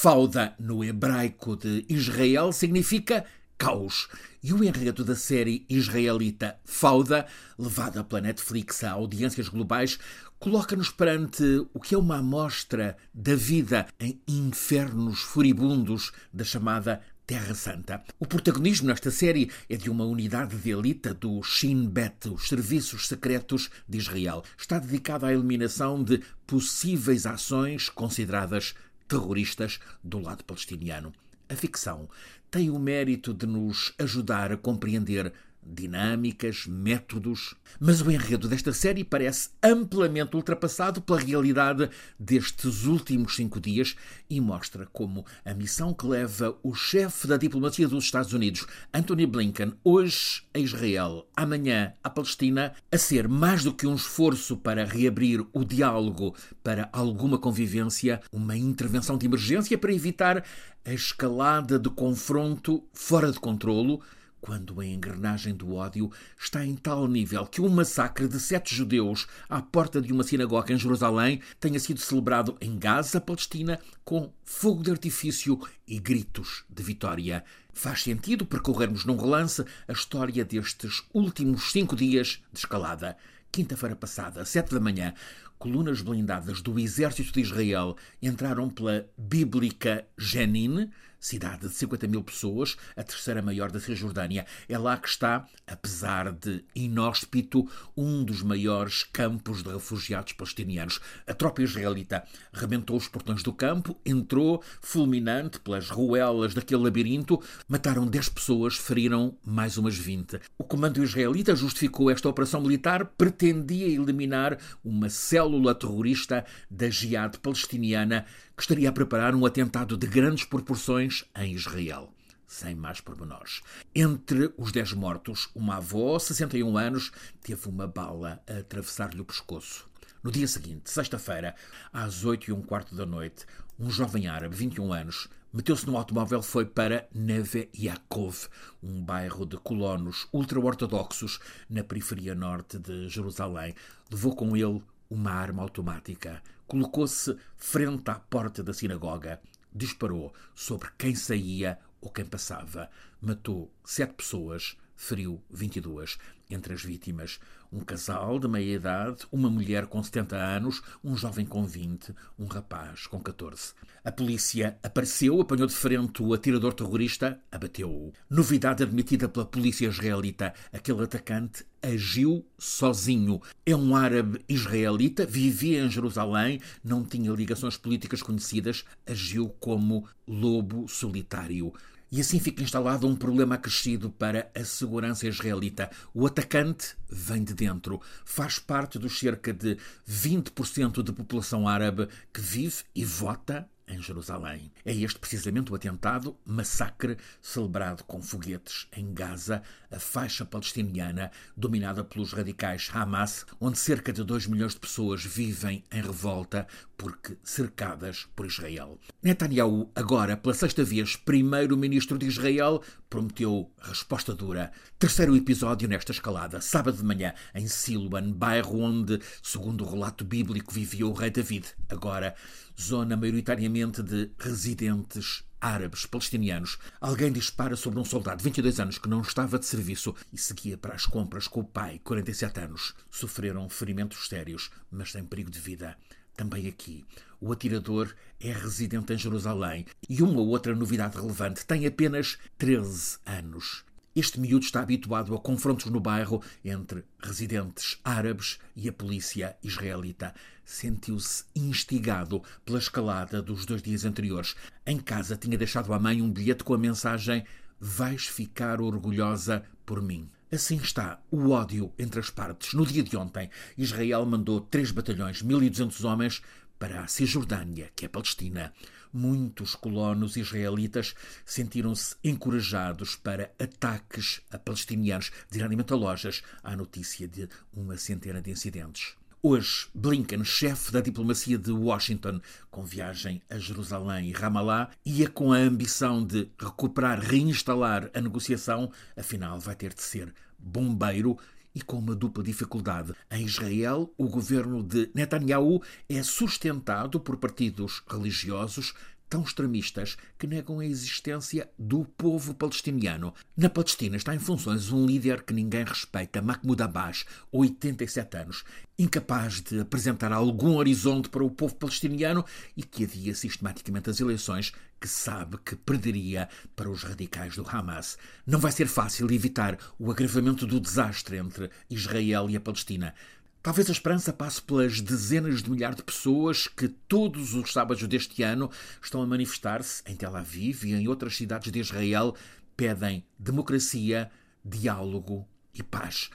Fauda, no hebraico de Israel, significa caos. E o enredo da série israelita Fauda, levada pela Netflix a audiências globais, coloca-nos perante o que é uma amostra da vida em infernos furibundos da chamada Terra Santa. O protagonismo nesta série é de uma unidade de elite do Shin Bet, os Serviços Secretos de Israel. Está dedicada à eliminação de possíveis ações consideradas terroristas do lado palestiniano. A ficção tem o mérito de nos ajudar a compreender dinâmicas, métodos, mas o enredo desta série parece amplamente ultrapassado pela realidade destes últimos cinco dias e mostra como a missão que leva o chefe da diplomacia dos Estados Unidos, Anthony Blinken, hoje a Israel, amanhã à Palestina, a ser mais do que um esforço para reabrir o diálogo para alguma convivência, uma intervenção de emergência para evitar a escalada de confronto fora de controlo quando a engrenagem do ódio está em tal nível que o massacre de sete judeus à porta de uma sinagoga em Jerusalém tenha sido celebrado em Gaza, Palestina, com fogo de artifício e gritos de vitória. Faz sentido percorrermos num relance a história destes últimos cinco dias de escalada. Quinta-feira passada, sete da manhã, colunas blindadas do exército de Israel entraram pela bíblica Jenin, cidade de 50 mil pessoas, a terceira maior da Cisjordânia. É lá que está, apesar de inóspito, um dos maiores campos de refugiados palestinianos. A tropa israelita rebentou os portões do campo, entrou fulminante pelas ruelas daquele labirinto, mataram 10 pessoas, feriram mais umas 20. O comando israelita justificou esta operação militar, pretendia eliminar uma célula terrorista da Jihad palestiniana que estaria a preparar um atentado de grandes proporções em Israel. Sem mais pormenores. Entre os dez mortos, uma avó, 61 anos, teve uma bala a atravessar-lhe o pescoço. No dia seguinte, sexta-feira, às oito e um quarto da noite, um jovem árabe, 21 anos, meteu-se no automóvel foi para Neve Yaakov, um bairro de colonos ultra-ortodoxos na periferia norte de Jerusalém. Levou com ele uma arma automática, colocou-se frente à porta da sinagoga, disparou sobre quem saía ou quem passava, matou sete pessoas, feriu 22. Entre as vítimas, um casal de meia idade, uma mulher com 70 anos, um jovem com 20, um rapaz com 14. A polícia apareceu, apanhou de frente o atirador terrorista, abateu-o. Novidade admitida pela polícia israelita: aquele atacante agiu sozinho. É um árabe israelita, vivia em Jerusalém, não tinha ligações políticas conhecidas, agiu como lobo solitário. E assim fica instalado um problema acrescido para a segurança israelita. O atacante vem de dentro, faz parte dos cerca de 20% da população árabe que vive e vota em Jerusalém. É este precisamente o atentado, massacre, celebrado com foguetes em Gaza, a faixa palestiniana dominada pelos radicais Hamas, onde cerca de 2 milhões de pessoas vivem em revolta porque cercadas por Israel. Netanyahu, agora pela sexta vez primeiro-ministro de Israel, prometeu resposta dura. Terceiro episódio nesta escalada, sábado de manhã, em Siloan, bairro onde, segundo o relato bíblico, vivia o rei David. Agora, zona maioritariamente de residentes árabes palestinianos. Alguém dispara sobre um soldado de 22 anos que não estava de serviço e seguia para as compras com o pai, 47 anos. Sofreram ferimentos sérios, mas sem perigo de vida. Também aqui, o atirador é residente em Jerusalém e uma outra novidade relevante tem apenas 13 anos. Este miúdo está habituado a confrontos no bairro entre residentes árabes e a polícia israelita. Sentiu-se instigado pela escalada dos dois dias anteriores. Em casa tinha deixado à mãe um bilhete com a mensagem: Vais ficar orgulhosa por mim. Assim está o ódio entre as partes. No dia de ontem, Israel mandou três batalhões, 1.200 homens, para a Cisjordânia, que é Palestina muitos colonos israelitas sentiram-se encorajados para ataques a palestinianos, diariamente a lojas, à notícia de uma centena de incidentes. Hoje, Blinken, chefe da diplomacia de Washington, com viagem a Jerusalém e Ramallah, ia com a ambição de recuperar, reinstalar a negociação, afinal vai ter de ser bombeiro e com uma dupla dificuldade. Em Israel, o governo de Netanyahu é sustentado por partidos religiosos tão extremistas que negam a existência do povo palestiniano. Na Palestina está em funções um líder que ninguém respeita, Mahmoud Abbas, 87 anos, incapaz de apresentar algum horizonte para o povo palestiniano e que adia sistematicamente as eleições que sabe que perderia para os radicais do Hamas. Não vai ser fácil evitar o agravamento do desastre entre Israel e a Palestina. Talvez a esperança passe pelas dezenas de milhares de pessoas que todos os sábados deste ano estão a manifestar-se em Tel Aviv e em outras cidades de Israel, pedem democracia, diálogo e paz.